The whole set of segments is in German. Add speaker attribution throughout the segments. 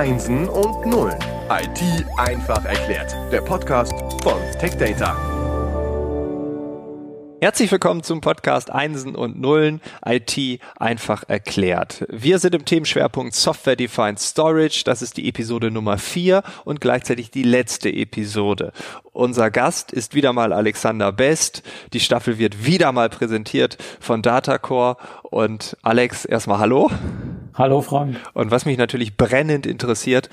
Speaker 1: Einsen und Nullen. IT einfach erklärt. Der Podcast von TechData.
Speaker 2: Herzlich willkommen zum Podcast Einsen und Nullen IT einfach erklärt. Wir sind im Themenschwerpunkt Software Defined Storage. Das ist die Episode Nummer vier und gleichzeitig die letzte Episode. Unser Gast ist wieder mal Alexander Best. Die Staffel wird wieder mal präsentiert von Datacore und Alex, erstmal hallo.
Speaker 3: Hallo Frank.
Speaker 2: Und was mich natürlich brennend interessiert,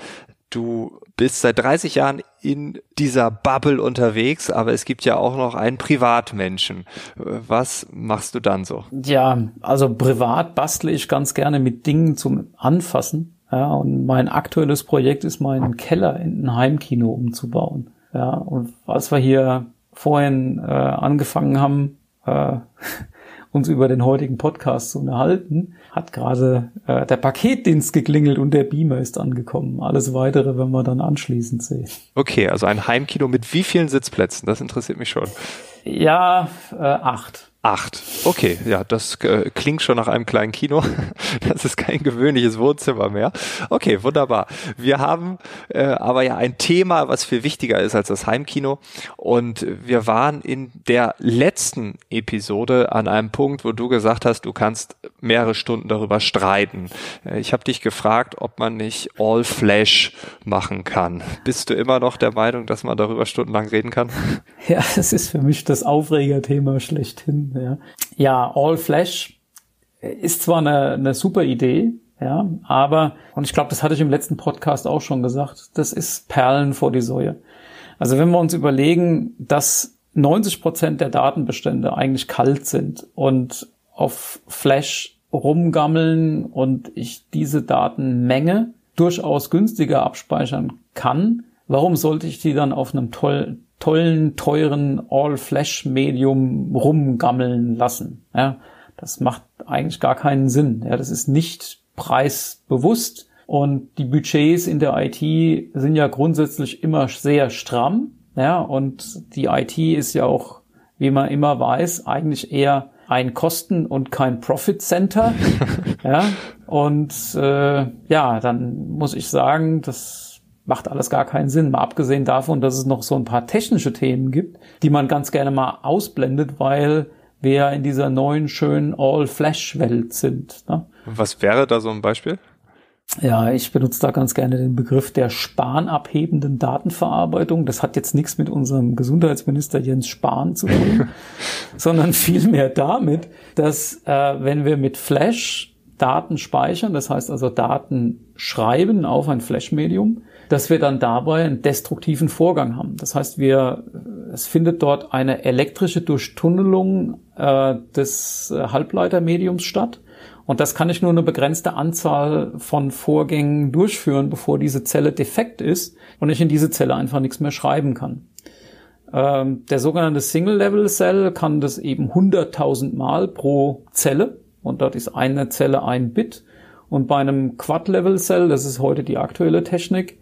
Speaker 2: du bist seit 30 Jahren in dieser Bubble unterwegs, aber es gibt ja auch noch einen Privatmenschen. Was machst du dann so?
Speaker 3: Ja, also privat bastle ich ganz gerne mit Dingen zum Anfassen. Ja, und mein aktuelles Projekt ist, meinen Keller in ein Heimkino umzubauen. Ja, und als wir hier vorhin äh, angefangen haben, äh, uns über den heutigen Podcast zu unterhalten, hat gerade äh, der Paketdienst geklingelt und der Beamer ist angekommen. Alles weitere werden wir dann anschließend sehen.
Speaker 2: Okay, also ein Heimkino mit wie vielen Sitzplätzen? Das interessiert mich schon.
Speaker 3: Ja, äh, acht.
Speaker 2: Acht. Okay, ja, das äh, klingt schon nach einem kleinen Kino. Das ist kein gewöhnliches Wohnzimmer mehr. Okay, wunderbar. Wir haben äh, aber ja ein Thema, was viel wichtiger ist als das Heimkino. Und wir waren in der letzten Episode an einem Punkt, wo du gesagt hast, du kannst mehrere Stunden darüber streiten. Äh, ich habe dich gefragt, ob man nicht All Flash machen kann. Bist du immer noch der Meinung, dass man darüber stundenlang reden kann?
Speaker 3: Ja, das ist für mich das Aufregerthema schlechthin. Ja, ja All Flash ist zwar eine, eine super Idee, ja, aber, und ich glaube, das hatte ich im letzten Podcast auch schon gesagt, das ist Perlen vor die Säue. Also wenn wir uns überlegen, dass 90 Prozent der Datenbestände eigentlich kalt sind und auf Flash rumgammeln und ich diese Datenmenge durchaus günstiger abspeichern kann, warum sollte ich die dann auf einem toll, tollen, teuren All-Flash-Medium rumgammeln lassen. Ja, das macht eigentlich gar keinen Sinn. Ja, das ist nicht preisbewusst und die Budgets in der IT sind ja grundsätzlich immer sehr stramm. Ja, und die IT ist ja auch, wie man immer weiß, eigentlich eher ein Kosten- und kein Profit-Center. ja, und äh, ja, dann muss ich sagen, dass macht alles gar keinen Sinn. Mal abgesehen davon, dass es noch so ein paar technische Themen gibt, die man ganz gerne mal ausblendet, weil wir in dieser neuen schönen All-Flash-Welt sind. Ne?
Speaker 2: Was wäre da so ein Beispiel?
Speaker 3: Ja, ich benutze da ganz gerne den Begriff der spanabhebenden Datenverarbeitung. Das hat jetzt nichts mit unserem Gesundheitsminister Jens Spahn zu tun, sondern vielmehr damit, dass äh, wenn wir mit Flash Daten speichern, das heißt also Daten schreiben auf ein Flash-Medium, dass wir dann dabei einen destruktiven Vorgang haben. Das heißt, wir, es findet dort eine elektrische Durchtunnelung äh, des äh, Halbleitermediums statt. Und das kann ich nur eine begrenzte Anzahl von Vorgängen durchführen, bevor diese Zelle defekt ist und ich in diese Zelle einfach nichts mehr schreiben kann. Ähm, der sogenannte Single-Level-Cell kann das eben 100.000 Mal pro Zelle und dort ist eine Zelle ein Bit. Und bei einem Quad-Level-Cell, das ist heute die aktuelle Technik,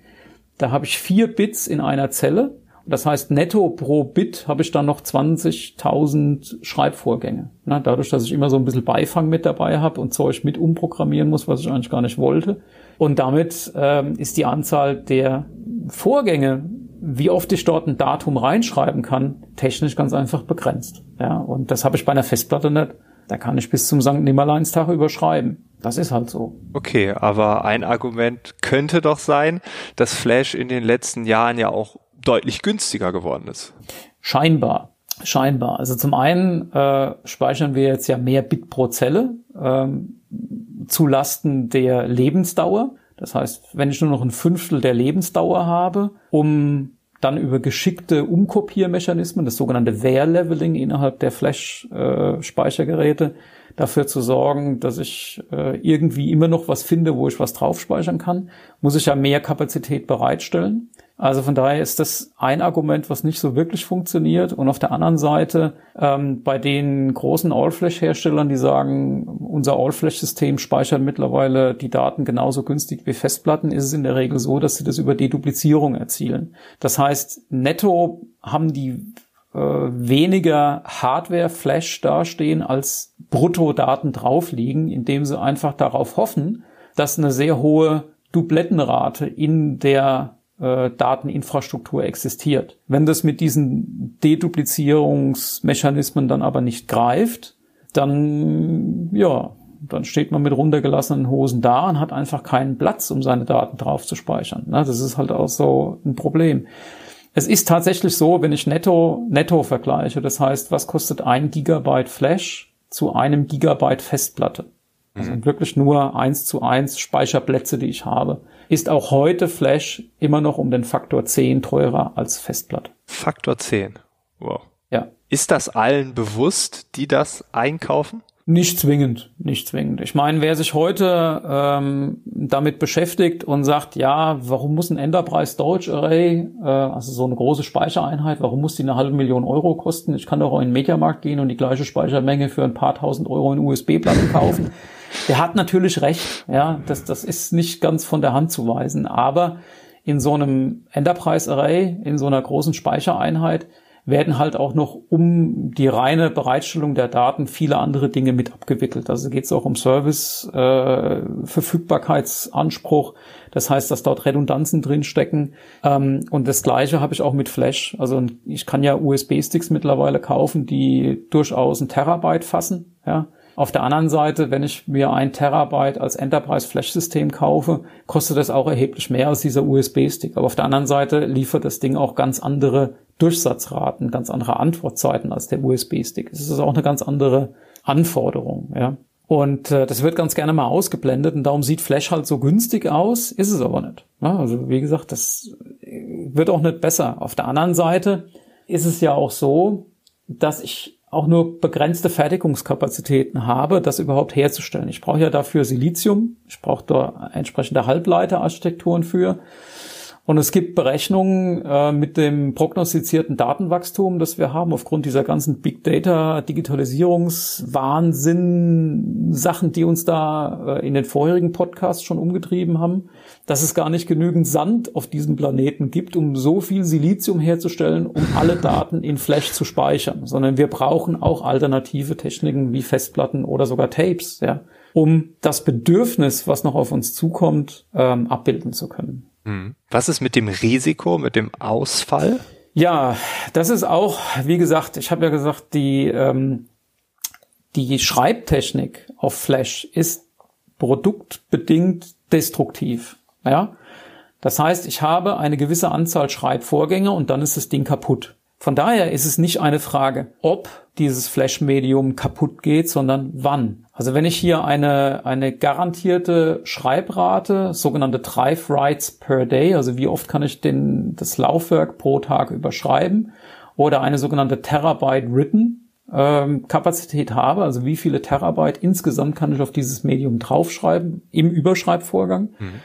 Speaker 3: da habe ich vier Bits in einer Zelle. Das heißt, netto pro Bit habe ich dann noch 20.000 Schreibvorgänge. Dadurch, dass ich immer so ein bisschen Beifang mit dabei habe und Zeug mit umprogrammieren muss, was ich eigentlich gar nicht wollte. Und damit ähm, ist die Anzahl der Vorgänge, wie oft ich dort ein Datum reinschreiben kann, technisch ganz einfach begrenzt. Ja, und das habe ich bei einer Festplatte nicht. Da kann ich bis zum St. Nimmerleinstag überschreiben. Das ist halt so.
Speaker 2: Okay, aber ein Argument könnte doch sein, dass Flash in den letzten Jahren ja auch deutlich günstiger geworden ist.
Speaker 3: Scheinbar. Scheinbar. Also zum einen äh, speichern wir jetzt ja mehr Bit pro Zelle ähm, zu Lasten der Lebensdauer. Das heißt, wenn ich nur noch ein Fünftel der Lebensdauer habe, um dann über geschickte Umkopiermechanismen, das sogenannte Wear-Leveling innerhalb der Flash-Speichergeräte, dafür zu sorgen, dass ich äh, irgendwie immer noch was finde, wo ich was drauf speichern kann, muss ich ja mehr Kapazität bereitstellen. Also von daher ist das ein Argument, was nicht so wirklich funktioniert. Und auf der anderen Seite ähm, bei den großen All-Flash-Herstellern, die sagen, unser All-Flash-System speichert mittlerweile die Daten genauso günstig wie Festplatten, ist es in der Regel so, dass sie das über Deduplizierung erzielen. Das heißt, netto haben die äh, weniger Hardware-Flash dastehen, als Brutto-Daten drauf indem sie einfach darauf hoffen, dass eine sehr hohe Dublettenrate in der äh, Dateninfrastruktur existiert. Wenn das mit diesen Deduplizierungsmechanismen dann aber nicht greift, dann, ja, dann steht man mit runtergelassenen Hosen da und hat einfach keinen Platz, um seine Daten drauf zu speichern. Das ist halt auch so ein Problem. Es ist tatsächlich so, wenn ich netto, netto vergleiche, das heißt, was kostet ein Gigabyte Flash zu einem Gigabyte Festplatte? Also mhm. wirklich nur eins zu eins Speicherplätze, die ich habe. Ist auch heute Flash immer noch um den Faktor 10 teurer als Festplatte.
Speaker 2: Faktor 10. Wow.
Speaker 3: Ja.
Speaker 2: Ist das allen bewusst, die das einkaufen?
Speaker 3: Nicht zwingend, nicht zwingend. Ich meine, wer sich heute ähm, damit beschäftigt und sagt, ja, warum muss ein Enterprise Storage Array, äh, also so eine große Speichereinheit, warum muss die eine halbe Million Euro kosten? Ich kann doch auch in den Mediamarkt gehen und die gleiche Speichermenge für ein paar tausend Euro in USB-Platten kaufen. Der hat natürlich recht, ja, das, das ist nicht ganz von der Hand zu weisen, aber in so einem Enterprise Array, in so einer großen Speichereinheit, werden halt auch noch um die reine Bereitstellung der Daten viele andere Dinge mit abgewickelt. Also geht es auch um Service, äh, Verfügbarkeitsanspruch. Das heißt, dass dort Redundanzen drinstecken. Ähm, und das Gleiche habe ich auch mit Flash. Also ich kann ja USB-Sticks mittlerweile kaufen, die durchaus ein Terabyte fassen. Ja. Auf der anderen Seite, wenn ich mir ein Terabyte als Enterprise Flash System kaufe, kostet das auch erheblich mehr als dieser USB-Stick. Aber auf der anderen Seite liefert das Ding auch ganz andere Durchsatzraten, ganz andere Antwortzeiten als der USB-Stick. Es ist auch eine ganz andere Anforderung, ja. Und äh, das wird ganz gerne mal ausgeblendet und darum sieht Flash halt so günstig aus, ist es aber nicht. Ja, also wie gesagt, das wird auch nicht besser. Auf der anderen Seite ist es ja auch so, dass ich auch nur begrenzte Fertigungskapazitäten habe, das überhaupt herzustellen. Ich brauche ja dafür Silizium, ich brauche da entsprechende Halbleiterarchitekturen für. Und es gibt Berechnungen äh, mit dem prognostizierten Datenwachstum, das wir haben, aufgrund dieser ganzen Big Data, Digitalisierungswahnsinn, Sachen, die uns da äh, in den vorherigen Podcasts schon umgetrieben haben, dass es gar nicht genügend Sand auf diesem Planeten gibt, um so viel Silizium herzustellen, um alle Daten in Flash zu speichern, sondern wir brauchen auch alternative Techniken wie Festplatten oder sogar Tapes, ja, um das Bedürfnis, was noch auf uns zukommt, ähm, abbilden zu können.
Speaker 2: Mhm. Was ist mit dem Risiko, mit dem Ausfall?
Speaker 3: Ja, das ist auch, wie gesagt, ich habe ja gesagt, die, ähm, die Schreibtechnik auf Flash ist produktbedingt destruktiv. Ja? Das heißt, ich habe eine gewisse Anzahl Schreibvorgänge und dann ist das Ding kaputt. Von daher ist es nicht eine Frage, ob dieses Flash-Medium kaputt geht, sondern wann. Also wenn ich hier eine, eine garantierte Schreibrate, sogenannte Drive Writes per Day, also wie oft kann ich den, das Laufwerk pro Tag überschreiben, oder eine sogenannte Terabyte Written ähm, Kapazität habe, also wie viele Terabyte insgesamt kann ich auf dieses Medium draufschreiben im Überschreibvorgang. Mhm.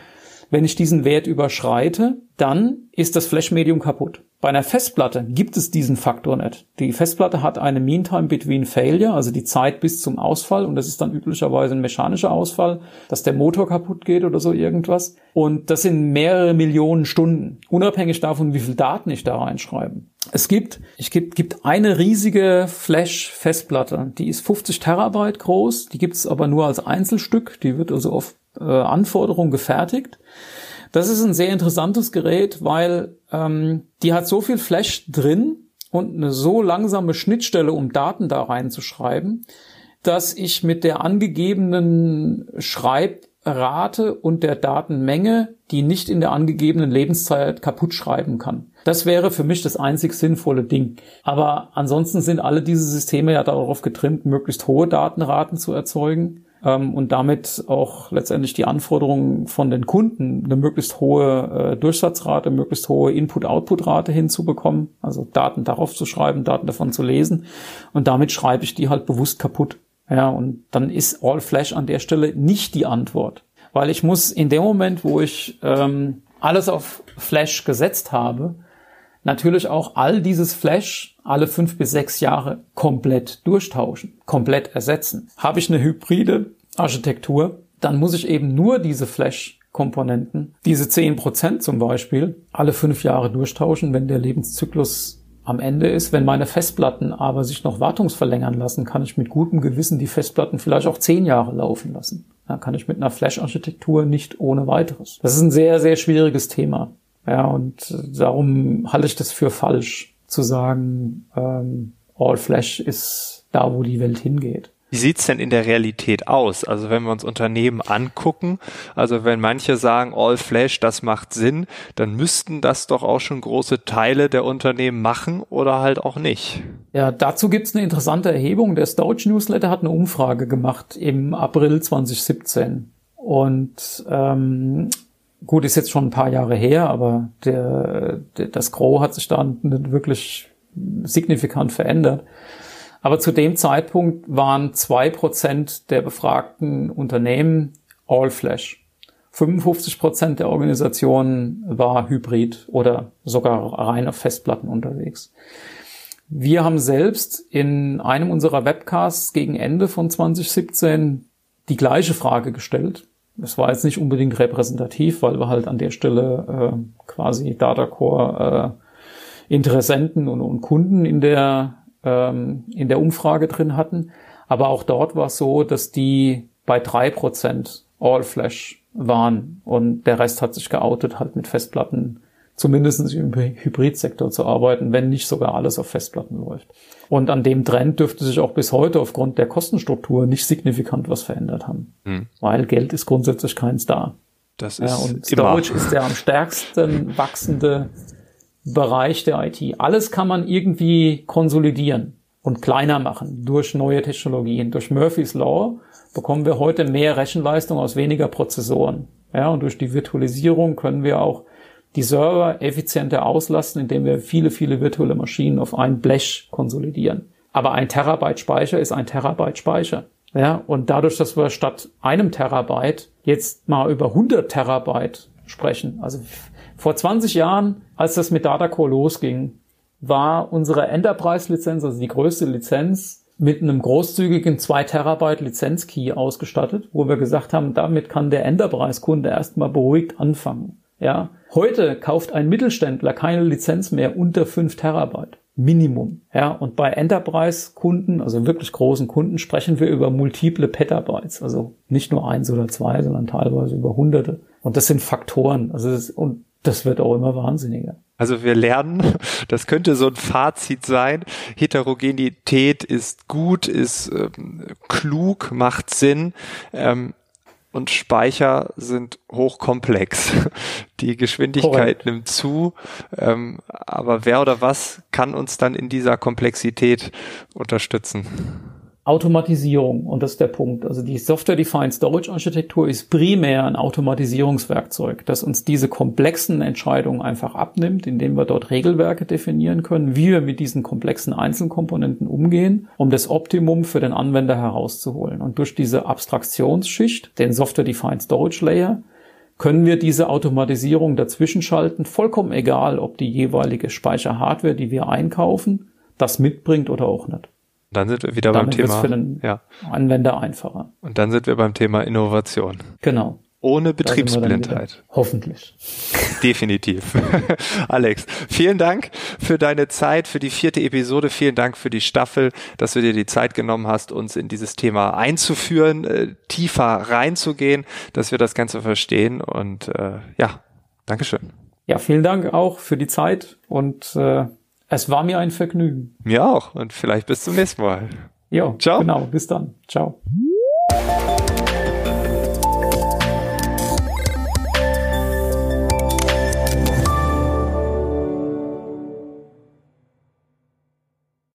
Speaker 3: Wenn ich diesen Wert überschreite, dann ist das Flash-Medium kaputt. Bei einer Festplatte gibt es diesen Faktor nicht. Die Festplatte hat eine Meantime Between Failure, also die Zeit bis zum Ausfall, und das ist dann üblicherweise ein mechanischer Ausfall, dass der Motor kaputt geht oder so irgendwas. Und das sind mehrere Millionen Stunden, unabhängig davon, wie viel Daten ich da reinschreibe. Es gibt, ich gibt, gibt eine riesige Flash-Festplatte, die ist 50 Terabyte groß, die gibt es aber nur als Einzelstück, die wird also auf äh, Anforderung gefertigt. Das ist ein sehr interessantes Gerät, weil ähm, die hat so viel Flash drin und eine so langsame Schnittstelle, um Daten da reinzuschreiben, dass ich mit der angegebenen Schreibrate und der Datenmenge die nicht in der angegebenen Lebenszeit kaputt schreiben kann. Das wäre für mich das einzig sinnvolle Ding. Aber ansonsten sind alle diese Systeme ja darauf getrimmt, möglichst hohe Datenraten zu erzeugen ähm, und damit auch letztendlich die Anforderungen von den Kunden, eine möglichst hohe äh, Durchsatzrate, möglichst hohe Input-Output-Rate hinzubekommen, also Daten darauf zu schreiben, Daten davon zu lesen. Und damit schreibe ich die halt bewusst kaputt. Ja, und dann ist All Flash an der Stelle nicht die Antwort. Weil ich muss in dem Moment, wo ich ähm, alles auf Flash gesetzt habe, natürlich auch all dieses Flash alle fünf bis sechs Jahre komplett durchtauschen, komplett ersetzen. Habe ich eine hybride Architektur, dann muss ich eben nur diese Flash Komponenten, diese zehn Prozent zum Beispiel, alle fünf Jahre durchtauschen, wenn der Lebenszyklus am Ende ist. Wenn meine Festplatten aber sich noch wartungsverlängern lassen, kann ich mit gutem Gewissen die Festplatten vielleicht auch zehn Jahre laufen lassen. Da kann ich mit einer Flash-Architektur nicht ohne weiteres. Das ist ein sehr, sehr schwieriges Thema. Ja, und darum halte ich das für falsch, zu sagen, ähm, All Flash ist da, wo die Welt hingeht.
Speaker 2: Wie sieht's denn in der Realität aus? Also wenn wir uns Unternehmen angucken, also wenn manche sagen, All Flash, das macht Sinn, dann müssten das doch auch schon große Teile der Unternehmen machen oder halt auch nicht.
Speaker 3: Ja, dazu gibt's eine interessante Erhebung. Der Stouch Newsletter hat eine Umfrage gemacht im April 2017. Und ähm, gut, ist jetzt schon ein paar Jahre her, aber der, der, das Gros hat sich da nicht wirklich signifikant verändert. Aber zu dem Zeitpunkt waren zwei Prozent der befragten Unternehmen All Flash. 55 Prozent der Organisationen war Hybrid oder sogar rein auf Festplatten unterwegs. Wir haben selbst in einem unserer Webcasts gegen Ende von 2017 die gleiche Frage gestellt. Es war jetzt nicht unbedingt repräsentativ, weil wir halt an der Stelle äh, quasi Datacore äh, Interessenten und, und Kunden in der ähm, in der Umfrage drin hatten. Aber auch dort war es so, dass die bei drei Prozent All Flash waren und der Rest hat sich geoutet, halt mit Festplatten zumindest im Hybridsektor zu arbeiten, wenn nicht sogar alles auf Festplatten läuft. Und an dem Trend dürfte sich auch bis heute aufgrund der Kostenstruktur nicht signifikant was verändert haben, hm. weil Geld ist grundsätzlich keins da.
Speaker 2: Das ist ja,
Speaker 3: und Storage ist der am stärksten wachsende Bereich der IT. Alles kann man irgendwie konsolidieren und kleiner machen durch neue Technologien. Durch Murphy's Law bekommen wir heute mehr Rechenleistung aus weniger Prozessoren. Ja, und durch die Virtualisierung können wir auch die Server effizienter auslasten, indem wir viele, viele virtuelle Maschinen auf ein Blech konsolidieren. Aber ein Terabyte Speicher ist ein Terabyte Speicher. Ja, und dadurch, dass wir statt einem Terabyte jetzt mal über 100 Terabyte sprechen, also vor 20 Jahren, als das mit Datacore losging, war unsere Enterprise-Lizenz, also die größte Lizenz, mit einem großzügigen 2 Terabyte Lizenz-Key ausgestattet, wo wir gesagt haben, damit kann der Enterprise-Kunde erstmal beruhigt anfangen. Ja. Heute kauft ein Mittelständler keine Lizenz mehr unter 5 Terabyte. Minimum. Ja, und bei Enterprise-Kunden, also wirklich großen Kunden, sprechen wir über multiple Petabytes. Also nicht nur eins oder zwei, sondern teilweise über hunderte. Und das sind Faktoren. Also das, und das wird auch immer wahnsinniger.
Speaker 2: Also wir lernen, das könnte so ein Fazit sein. Heterogenität ist gut, ist ähm, klug, macht Sinn. Ähm, und Speicher sind hochkomplex. Die Geschwindigkeit Korrekt. nimmt zu, ähm, aber wer oder was kann uns dann in dieser Komplexität unterstützen?
Speaker 3: Automatisierung, und das ist der Punkt. Also die Software-Defined Storage Architektur ist primär ein Automatisierungswerkzeug, das uns diese komplexen Entscheidungen einfach abnimmt, indem wir dort Regelwerke definieren können, wie wir mit diesen komplexen Einzelkomponenten umgehen, um das Optimum für den Anwender herauszuholen. Und durch diese Abstraktionsschicht, den Software-Defined Storage Layer, können wir diese Automatisierung dazwischen schalten, vollkommen egal, ob die jeweilige Speicherhardware, die wir einkaufen, das mitbringt oder auch nicht.
Speaker 2: Dann sind wir wieder Damit beim Thema.
Speaker 3: Für den ja. Anwender einfacher.
Speaker 2: Und dann sind wir beim Thema Innovation.
Speaker 3: Genau.
Speaker 2: Ohne Betriebsblindheit.
Speaker 3: Hoffentlich.
Speaker 2: Definitiv. Alex, vielen Dank für deine Zeit, für die vierte Episode. Vielen Dank für die Staffel, dass du dir die Zeit genommen hast, uns in dieses Thema einzuführen, äh, tiefer reinzugehen, dass wir das Ganze verstehen. Und äh, ja, Dankeschön.
Speaker 3: Ja, vielen Dank auch für die Zeit und äh, es war mir ein Vergnügen.
Speaker 2: Mir auch. Und vielleicht bis zum nächsten Mal.
Speaker 3: Ja, Ciao. Genau. Bis dann. Ciao.